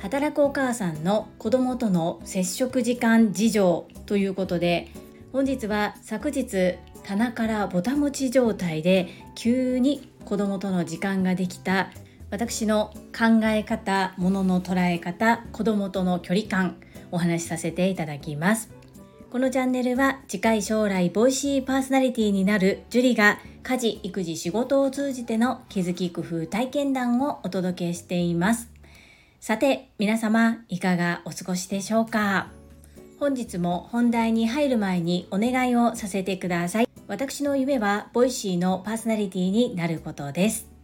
働くお母さんの子供との接触時間事情ということで本日は昨日棚からぼたもち状態で急に子供との時間ができた私の考え方、ものの捉え方、子供との距離感お話しさせていただきます。このチャンネルは近い将来ボイシーパーソナリティになるジュリが家事、育児、仕事を通じての気づき工夫体験談をお届けしています。さて、皆様いかがお過ごしでしょうか？本日も本題に入る前にお願いをさせてください。私の夢はボイシーのパーソナリティになることです。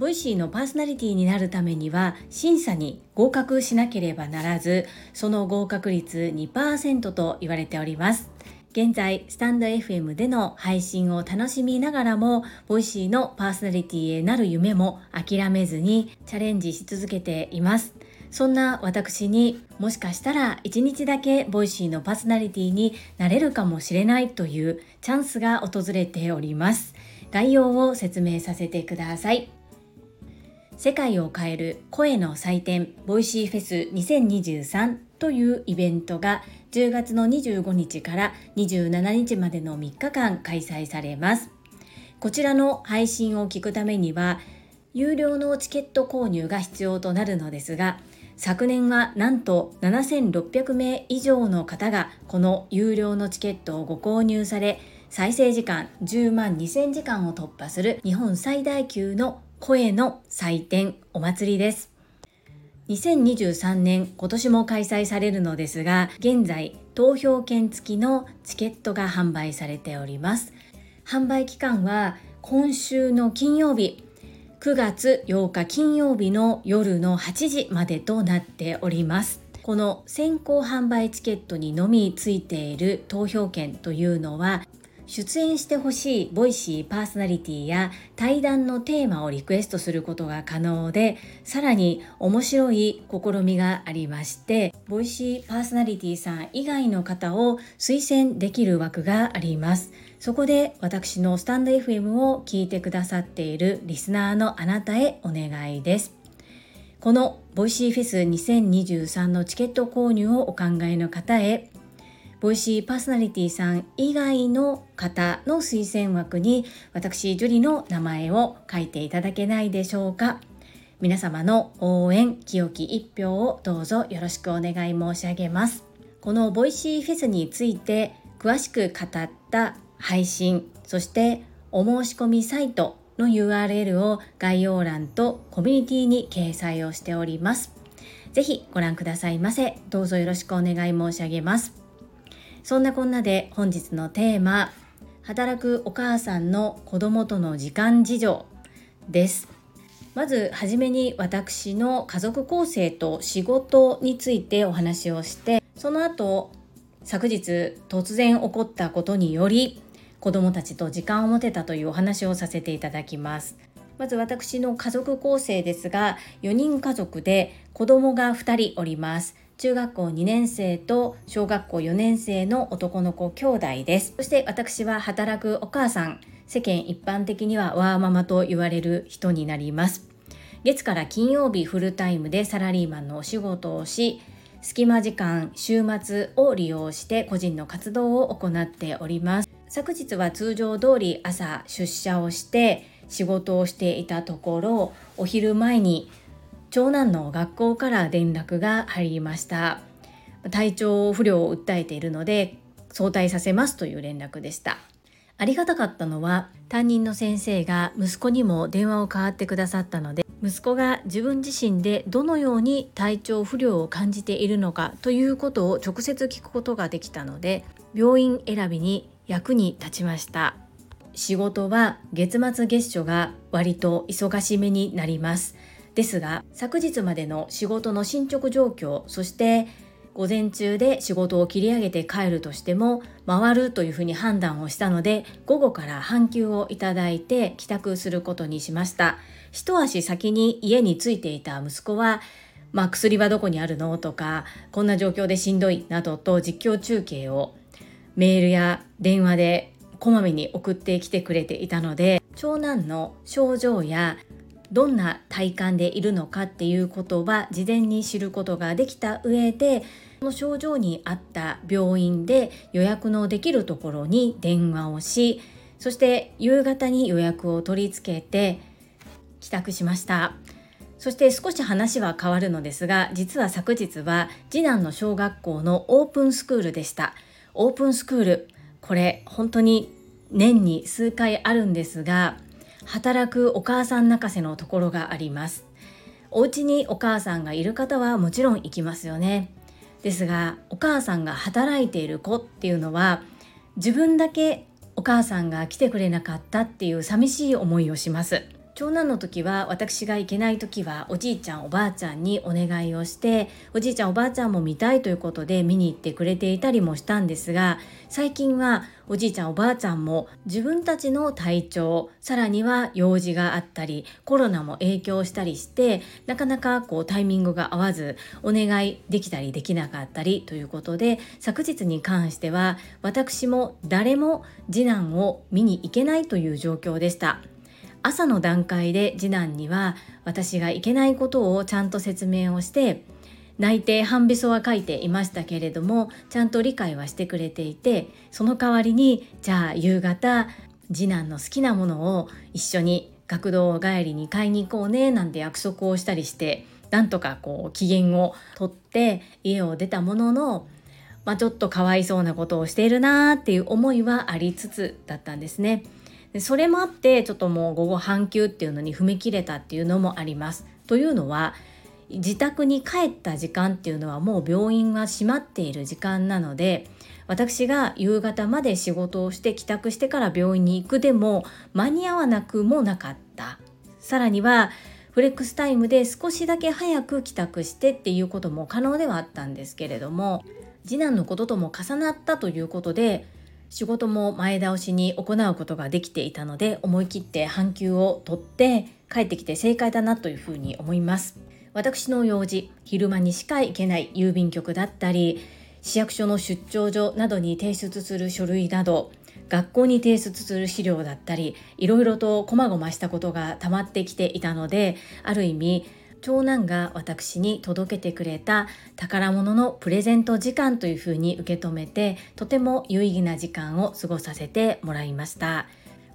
ボイシーのパーソナリティになるためには審査に合格しなければならず、その合格率2%と言われております。現在、スタンド FM での配信を楽しみながらも、ボイシーのパーソナリティへなる夢も諦めずにチャレンジし続けています。そんな私にもしかしたら一日だけボイシーのパーソナリティになれるかもしれないというチャンスが訪れております。概要を説明させてください。世界を変える声の祭典ボイシーフェス2023というイベントが10月の25日から27日までの3日間開催されます。こちらの配信を聞くためには有料のチケット購入が必要となるのですが昨年はなんと7600名以上の方がこの有料のチケットをご購入され再生時間10万2000時間を突破する日本最大級の声の祭典お祭りです。2023年今年も開催されるのですが現在投票券付きのチケットが販売されております販売期間は今週の金曜日9月8日金曜日の夜の8時までとなっておりますこの先行販売チケットにのみついている投票券というのは出演してほしいボイシーパーソナリティや対談のテーマをリクエストすることが可能でさらに面白い試みがありましてボイシーパーソナリティさん以外の方を推薦できる枠があります。そこで私のスタンド FM を聞いてくださっているリスナーのあなたへお願いです。このボイシーフェス2023のチケット購入をお考えの方へボイシーパーソナリティさん以外の方の推薦枠に私ジュリの名前を書いていただけないでしょうか。皆様の応援清き一票をどうぞよろしくお願い申し上げます。このボイシーフェスについて詳しく語った配信そしてお申し込みサイトの URL を概要欄とコミュニティに掲載をしております。ぜひご覧くださいませ。どうぞよろしくお願い申し上げます。そんなこんなで本日のテーマ働くお母さんの子供との時間事情です。まずはじめに私の家族構成と仕事についてお話をしてその後昨日突然起こったことにより子供たちと時間を持てたというお話をさせていただきます。まず私の家族構成ですが4人家族で子供が2人おります。中学校2年生と小学校4年生の男の子兄弟です。そして私は働くお母さん、世間一般的にはワーママと言われる人になります。月から金曜日フルタイムでサラリーマンのお仕事をし、隙間時間、週末を利用して個人の活動を行っております。昨日は通常通り朝出社をして仕事をしていたところ、お昼前に長男の学校から連絡が入りました。体調不良を訴えているので早退させますという連絡でした。ありがたかったのは担任の先生が息子にも電話を代わってくださったので息子が自分自身でどのように体調不良を感じているのかということを直接聞くことができたので病院選びに役に立ちました。仕事は月末月初が割と忙しめになります。ですが昨日までの仕事の進捗状況そして午前中で仕事を切り上げて帰るとしても回るというふうに判断をしたので午後から半休をいただいて帰宅することにしました。一足先に家に着いていた息子はまあ、薬はどこにあるの？とかこんな状況でしんどい？などと実況中継をメールや電話でこまめに送ってきてくれていたので長男の症状やどんな体感でいるのかっていうことは事前に知ることができた上でその症状に合った病院で予約のできるところに電話をしそして夕方に予約を取り付けて帰宅しました。そして少し話は変わるのですが実は昨日は次男の小学校のオープンスクールでした。オープンスクールこれ本当に年に数回あるんですが働くお母さん泣かせのところがあります。お家にお母さんがいる方はもちろん行きますよね。ですがお母さんが働いている子っていうのは自分だけお母さんが来てくれなかったっていう寂しい思いをします。長男の時は私が行けない時はおじいちゃんおばあちゃんにお願いをしておじいちゃんおばあちゃんも見たいということで見に行ってくれていたりもしたんですが最近はおじいちゃんおばあちゃんも自分たちの体調さらには用事があったりコロナも影響したりしてなかなかこうタイミングが合わずお願いできたりできなかったりということで昨日に関しては私も誰も次男を見に行けないという状況でした。朝の段階で次男には私がいけないことをちゃんと説明をして内定半べそは書いていましたけれどもちゃんと理解はしてくれていてその代わりにじゃあ夕方次男の好きなものを一緒に学童帰りに買いに行こうねなんて約束をしたりしてなんとかこう機嫌をとって家を出たものの、まあ、ちょっとかわいそうなことをしているなーっていう思いはありつつだったんですね。でそれもあってちょっともう午後半休っていうのに踏み切れたっていうのもあります。というのは自宅に帰った時間っていうのはもう病院は閉まっている時間なので私が夕方まで仕事をして帰宅してから病院に行くでも間に合わなくもなかったさらにはフレックスタイムで少しだけ早く帰宅してっていうことも可能ではあったんですけれども次男のこととも重なったということで仕事も前倒しに行うことができていたので思い切って半休を取って帰ってきて正解だなというふうに思います。私の用事昼間にしか行けない郵便局だったり市役所の出張所などに提出する書類など学校に提出する資料だったりいろいろと細々したことが溜まってきていたのである意味長男が私に届けてくれた宝物のプレゼント時間というふうに受け止めてとても有意義な時間を過ごさせてもらいました。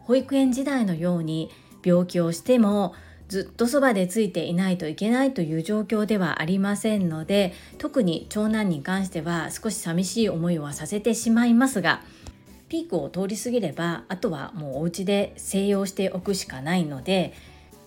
保育園時代のように病気をしてもずっとそばでついていないといけないという状況ではありませんので特に長男に関しては少し寂しい思いはさせてしまいますがピークを通り過ぎればあとはもうお家で静養しておくしかないので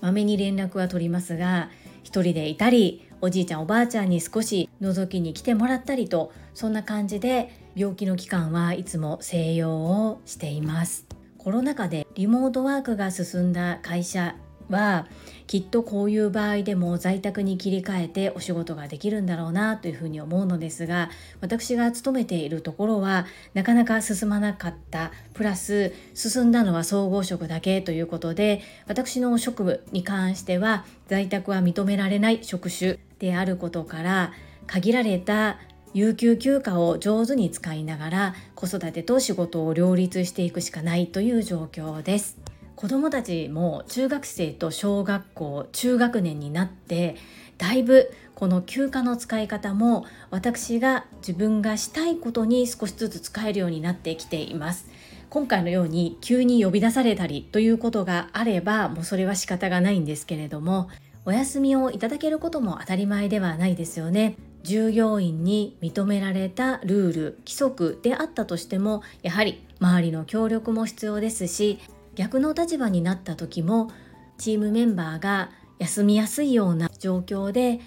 まめに連絡は取りますが一人でいたりおじいちゃんおばあちゃんに少し覗きに来てもらったりとそんな感じで病気の期間はいつも静養をしています。コロナ禍でリモートワークが進んだ会社はきっとこういう場合でも在宅に切り替えてお仕事ができるんだろうなというふうに思うのですが私が勤めているところはなかなか進まなかったプラス進んだのは総合職だけということで私の職務に関しては在宅は認められない職種であることから限られた有給休暇を上手に使いながら子育てと仕事を両立していくしかないという状況です。子どもたちも中学生と小学校中学年になってだいぶこの休暇の使い方も私が自分がしたいことに少しずつ使えるようになってきています。今回のように急に呼び出されたりということがあればもうそれは仕方がないんですけれどもお休みをいただけることも当たり前ではないですよね。従業員に認められたルール規則であったとしてもやはり周りの協力も必要ですし逆の立場になった時もチームメンバーが休みやすいような状況で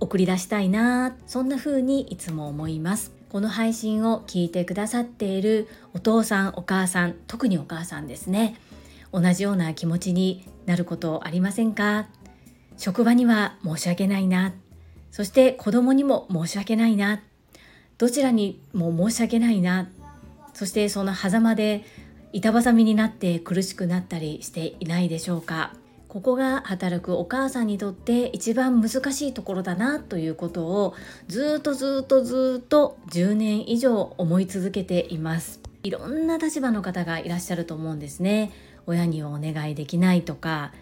送り出したいなそんな風にいつも思います。この配信を聞いてくださっているお父さんお母さん特にお母さんですね。同じような気持ちになることありませんか？職場には申し訳ないな。そして子供にも申し訳ないな。どちらにも申し訳ないな。そしてその狭間で板挟みになって苦しくなったりしていないでしょうか。ここが働くお母さんにとって一番難しいところだなということをずっとずっとずっと10年以上思い続けています。いろんな立場の方がいらっしゃると思うんですね。親にはお願いできないとか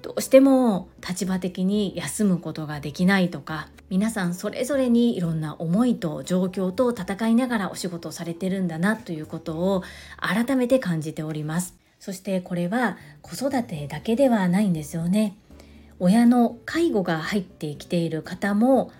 どうしても立場的に休むことができないとか皆さんそれぞれにいろんな思いと状況と戦いながらお仕事をされてるんだなということを改めて感じております。そしてこれは子育てだけではないんですよね。親の介護が入ってきている方も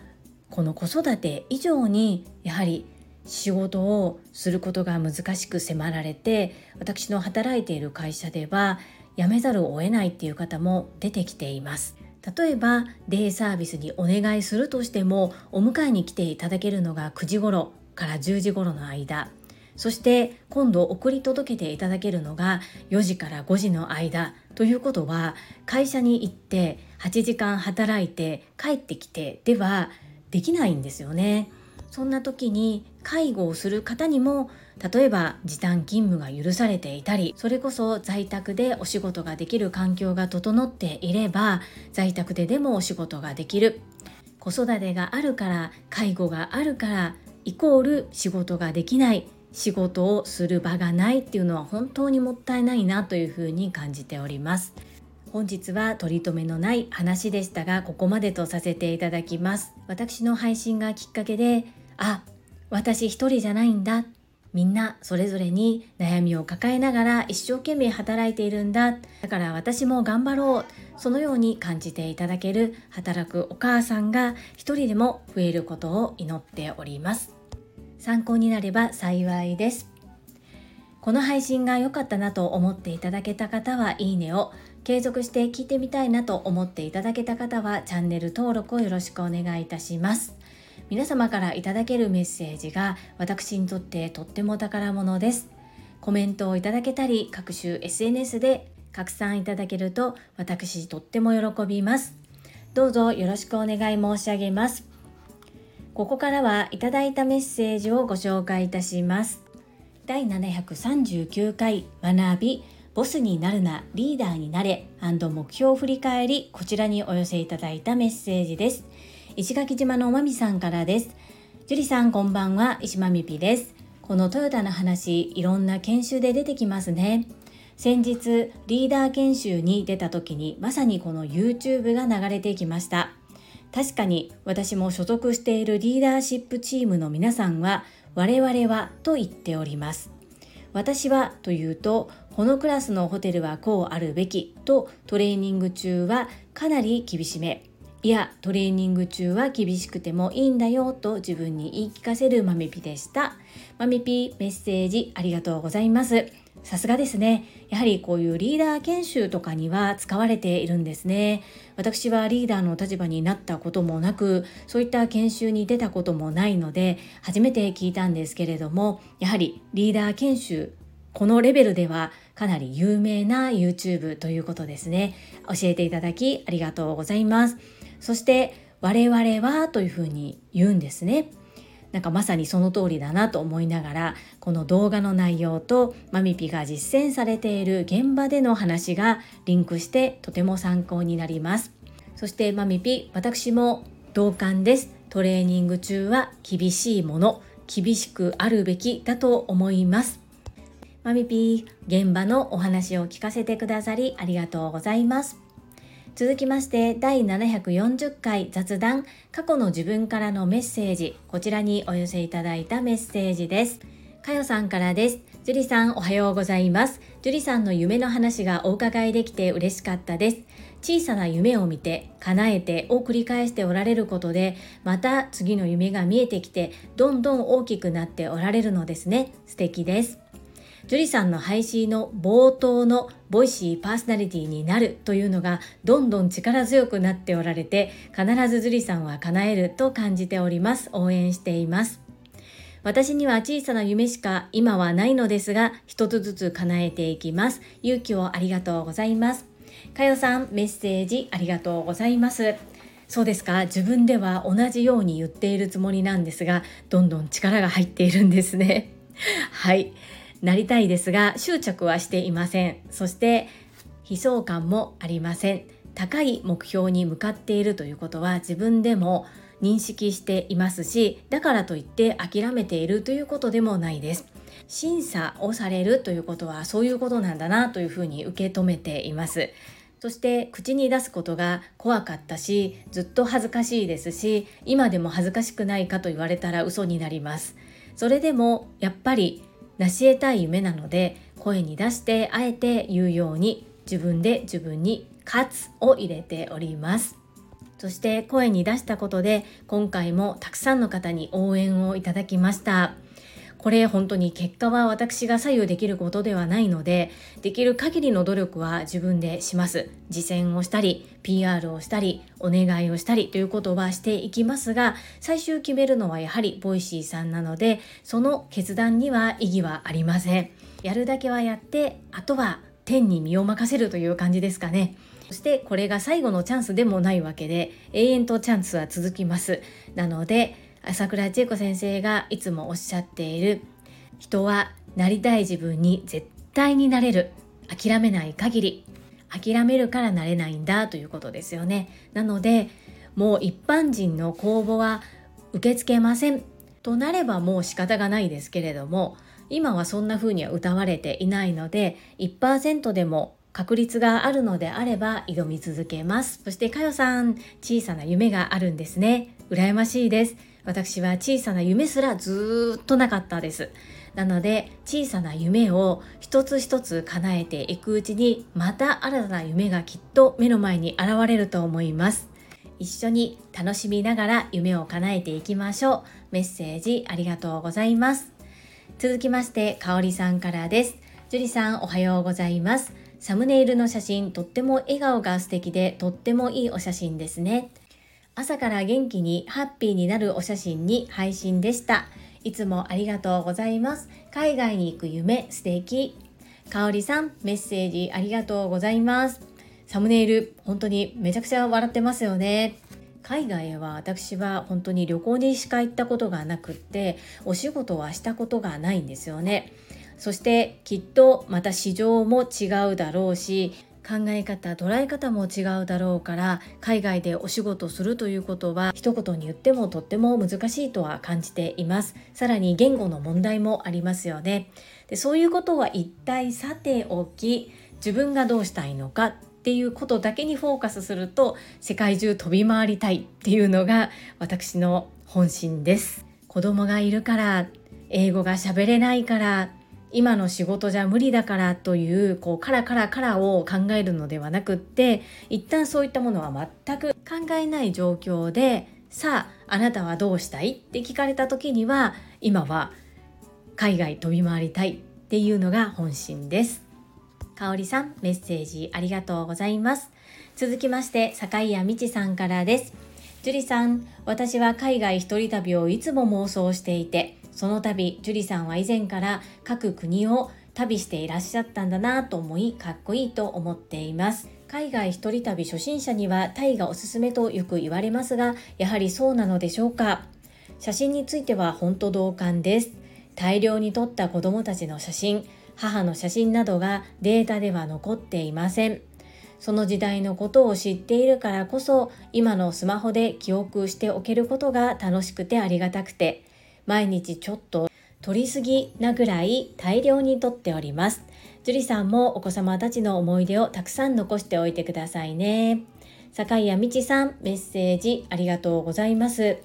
この子育て以上にやはり仕事をすることが難しく迫られて私の働いている会社では辞めざるを得ないっていう方も出てきています。例えばデイサービスにお願いするとしてもお迎えに来ていただけるのが9時頃から10時頃の間そして今度送り届けていただけるのが4時から5時の間ということは会社に行って8時間働いて帰ってきてではできないんですよね。そんな時に介護をする方にも例えば時短勤務が許されていたりそれこそ在宅でお仕事ができる環境が整っていれば在宅ででもお仕事ができる。子育てがあるから介護があるからイコール仕事ができない。仕事をする場がないっていうのは本当にもったいないなというふうに感じております。本日は取り留めのない話でしたがここまでとさせていただきます。私の配信がきっかけであ私一人じゃないんだ。みんなそれぞれに悩みを抱えながら一生懸命働いているんだ。だから私も頑張ろう。そのように感じていただける働くお母さんが一人でも増えることを祈っております。参考になれば幸いです。この配信が良かったなと思っていただけた方はいいねを。継続して聞いてみたいなと思っていただけた方はチャンネル登録をよろしくお願いいたします。皆様からいただけるメッセージが私にとってとっても宝物です。コメントをいただけたり各種 SNS で拡散いただけると私とっても喜びます。どうぞよろしくお願い申し上げます。ここからはいただいたメッセージをご紹介いたします。第739回学びボスになるなリーダーになれ目標振り返りこちらにお寄せいただいたメッセージです。石垣島のおまみさんからです。樹里さんこんばんは、石まみぴです。このトヨタの話、いろんな研修で出てきますね。先日、リーダー研修に出た時に、まさにこの YouTube が流れてきました。確かに私も所属しているリーダーシップチームの皆さんは、我々はと言っております。私はというと、このクラスのホテルはこうあるべきとトレーニング中はかなり厳しめ。いやトレーニング中は厳しくてもいいんだよと自分に言い聞かせるマミピでした。マミピメッセージありがとうございます。さすがですね。やはりこういうリーダー研修とかには使われているんですね。私はリーダーの立場になったこともなくそういった研修に出たこともないので初めて聞いたんですけれどもやはりリーダー研修このレベルではかなり有名な YouTube ということですね。教えていただきありがとうございます。そして我々はというふうに言うんですね。なんかまさにその通りだなと思いながらこの動画の内容とマミピが実践されている現場での話がリンクしてとても参考になります。そしてマミピ私も同感です。トレーニング中は厳しいもの厳しくあるべきだと思います。マミピ現場のお話を聞かせてくださりありがとうございます。続きまして第740回雑談。過去の自分からのメッセージ。こちらにお寄せいただいたメッセージです。かよさんからです。樹里さんおはようございます。樹里さんの夢の話がお伺いできて嬉しかったです。小さな夢を見て叶えてを繰り返しておられることでまた次の夢が見えてきてどんどん大きくなっておられるのですね。素敵です。樹里さんの配信の冒頭のボイシーパーソナリティになるというのがどんどん力強くなっておられて必ず樹里さんは叶えると感じております。応援しています。私には小さな夢しか今はないのですが一つずつ叶えていきます。勇気をありがとうございます。かよさんメッセージありがとうございます。そうですか。自分では同じように言っているつもりなんですがどんどん力が入っているんですね。はい。なりたいですが執着はしていません。そして悲壮感もありません。高い目標に向かっているということは自分でも認識していますしだからといって諦めているということでもないです。審査をされるということはそういうことなんだなというふうに受け止めています。そして口に出すことが怖かったしずっと恥ずかしいですし今でも恥ずかしくないかと言われたら嘘になります。それでもやっぱり成し得たい夢なので声に出してあえて言うように自分で自分に「喝」を入れております。そして声に出したことで今回もたくさんの方に応援をいただきました。これ本当に結果は私が左右できることではないのでできる限りの努力は自分でします。実践をしたり PR をしたりお願いをしたりということはしていきますが最終決めるのはやはりボイシーさんなのでその決断には異議はありません。やるだけはやってあとは天に身を任せるという感じですかね。そしてこれが最後のチャンスでもないわけで永遠とチャンスは続きます。なので朝倉千恵子先生がいつもおっしゃっている人はなりたい自分に絶対になれる諦めない限り諦めるからなれないんだということですよね。なのでもう一般人の公募は受け付けませんとなればもう仕方がないですけれども今はそんな風には歌われていないので1%でも確率があるのであれば挑み続けます。そしてかよさん小さな夢があるんですね。羨ましいです。私は小さな夢すらずっとなかったです。なので小さな夢を一つ一つ叶えていくうちにまた新たな夢がきっと目の前に現れると思います。一緒に楽しみながら夢を叶えていきましょう。メッセージありがとうございます。続きましてかおりさんからです。樹里さんおはようございます。サムネイルの写真とっても笑顔が素敵でとってもいいお写真ですね。朝から元気にハッピーになるお写真に配信でした。いつもありがとうございます。海外に行く夢素敵。かおりさん、メッセージありがとうございます。サムネイル、本当にめちゃくちゃ笑ってますよね。海外は私は本当に旅行にしか行ったことがなくってお仕事はしたことがないんですよね。そしてきっとまた市場も違うだろうし考え方捉え方も違うだろうから海外でお仕事するということは一言に言ってもとっても難しいとは感じています。さらに言語の問題もありますよね。でそういうことは一体さておき自分がどうしたいのかっていうことだけにフォーカスすると世界中飛び回りたいっていうのが私の本心です。子供がいるから英語が喋れないから今の仕事じゃ無理だからというこうカラカラカラを考えるのではなくって一旦そういったものは全く考えない状況でさああなたはどうしたいって聞かれた時には今は海外飛び回りたいっていうのが本心です。かおりさんメッセージありがとうございます。続きまして坂井谷美智さんからです。樹里さん、私は海外一人旅をいつも妄想していてその度樹里さんは以前から各国を旅していらっしゃったんだなと思いかっこいいと思っています。海外一人旅初心者にはタイがおすすめとよく言われますがやはりそうなのでしょうか？写真については本当同感です。大量に撮った子供たちの写真母の写真などがデータでは残っていません。その時代のことを知っているからこそ今のスマホで記憶しておけることが楽しくてありがたくて。毎日ちょっと取りすぎなぐらい大量にとっております。樹里さんもお子様たちの思い出をたくさん残しておいてくださいね。坂井谷美さん、メッセージありがとうございます。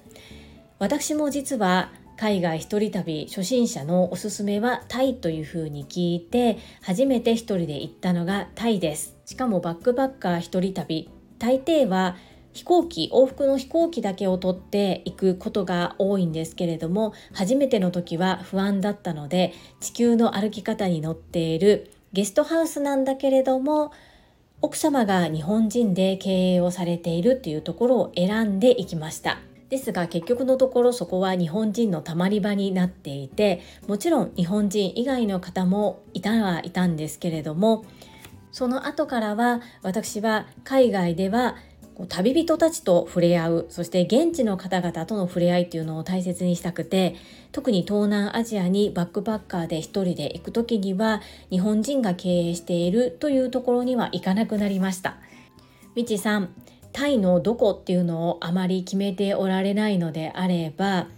私も実は海外一人旅初心者のおすすめはタイというふうに聞いて初めて一人で行ったのがタイです。しかもバックパッカー一人旅大抵は飛行機往復の飛行機だけを取っていくことが多いんですけれども初めての時は不安だったので地球の歩き方に乗っているゲストハウスなんだけれども奥様が日本人で経営をされているっていうところを選んでいきました。ですが結局のところそこは日本人のたまり場になっていてもちろん日本人以外の方もいたはいたんですけれどもその後からは私は海外では旅人たちと触れ合うそして現地の方々との触れ合いっていうのを大切にしたくて特に東南アジアにバックパッカーで一人で行く時には日本人が経営しているというところには行かなくなりました。みちさんタイのどこっていうのをあまり決めておられないのであれば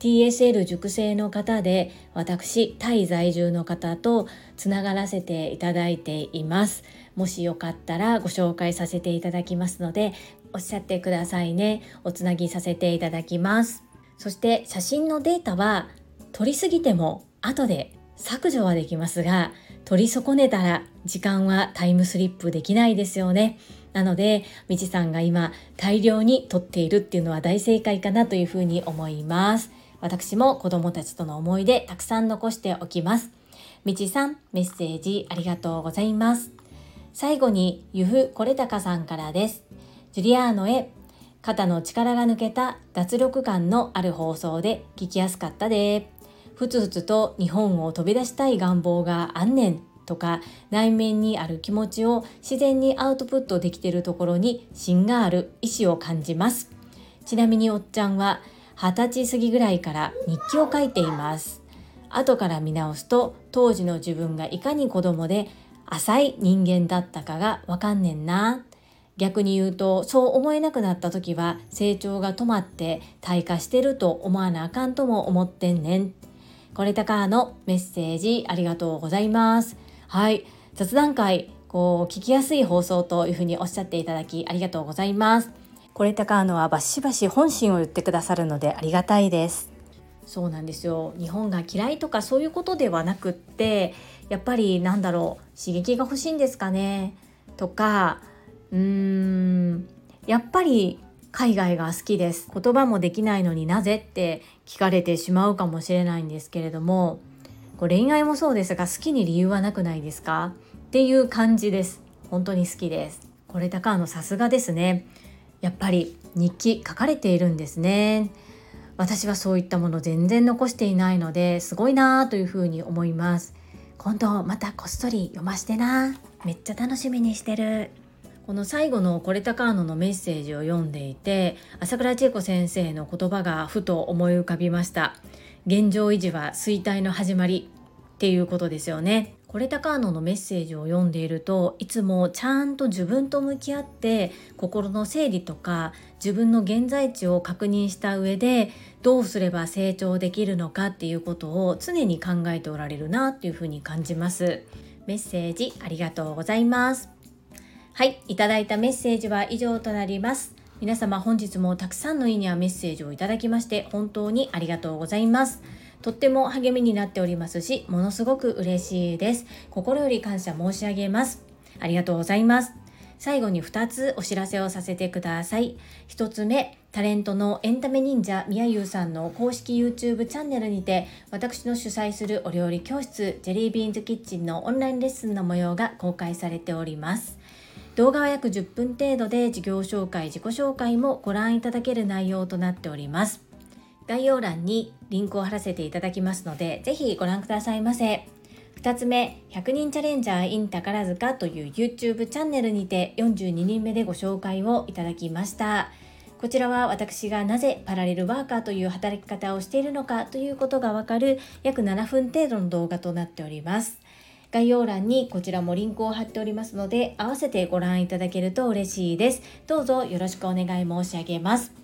TSL 熟成の方で私タイ在住の方とつながらせていただいています。もしよかったらご紹介させていただきますのでおっしゃってくださいねおつなぎさせていただきますそして写真のデータは撮りすぎても後で削除はできますが取り損ねたら時間はタイムスリップできないですよねなので、みちさんが今大量に撮っているっていうのは大正解かなというふうに思います。私も子供たちとの思い出たくさん残しておきます。みちさん、メッセージありがとうございます。最後に、ゆふこれたかさんからです。ジュリアーノへ、肩の力が抜けた脱力感のある放送で聞きやすかったで。ふつふつと日本を飛び出したい願望があんねんとか内面にある気持ちを自然にアウトプットできているところに芯がある意志を感じますちなみにおっちゃんは二十歳過ぎぐらいから日記を書いています後から見直すと当時の自分がいかに子供で浅い人間だったかがわかんねんな。逆に言うとそう思えなくなった時は成長が止まって退化してると思わなあかんとも思ってんねん。これたかのメッセージありがとうございます。はい。雑談会こう聞きやすい放送というふうにおっしゃっていただきありがとうございます。これ高野はバシバシ本心を言ってくださるのでありがたいです。そうなんですよ。日本が嫌いとかそういうことではなくってやっぱりなんだろう刺激が欲しいんですかね？とかうーんやっぱり海外が好きです。言葉もできないのになぜって聞かれてしまうかもしれないんですけれどもこう恋愛もそうですが好きに理由はなくないですか？っていう感じです。本当に好きです。これ高野さすがですね。やっぱり日記書かれているんですね。私はそういったもの全然残していないのですごいなというふうに思います。今度またこっそり読ましてな。めっちゃ楽しみにしてる。この最後の「コレタカーノ」のメッセージを読んでいて朝倉千恵子先生の言葉がふと思い浮かびました。現状維持は衰退の始まりっていうことですよね。これタカーノのメッセージを読んでいるといつもちゃんと自分と向き合って心の整理とか自分の現在地を確認した上でどうすれば成長できるのかっていうことを常に考えておられるなっていうふうに感じます。メッセージありがとうございます。はいいただいたメッセージは以上となります。皆様本日もたくさんのいいねやメッセージをいただきまして本当にありがとうございます。とっても励みになっておりますしものすごく嬉しいです。心より感謝申し上げます。ありがとうございます。最後に2つお知らせをさせてください。1つ目タレントのエンタメ忍者みやゆうさんの公式 YouTube チャンネルにて私の主催するお料理教室ジェリービーンズキッチンのオンラインレッスンの模様が公開されております。動画は約10分程度で事業紹介自己紹介もご覧いただける内容となっております。概要欄にリンクを貼らせていただきますので、ぜひご覧くださいませ。2つ目、100人チャレンジャー in 宝塚という YouTube チャンネルにて42人目でご紹介をいただきました。こちらは私がなぜパラレルワーカーという働き方をしているのかということがわかる約7分程度の動画となっております。概要欄にこちらもリンクを貼っておりますので、合わせてご覧いただけると嬉しいです。どうぞよろしくお願い申し上げます。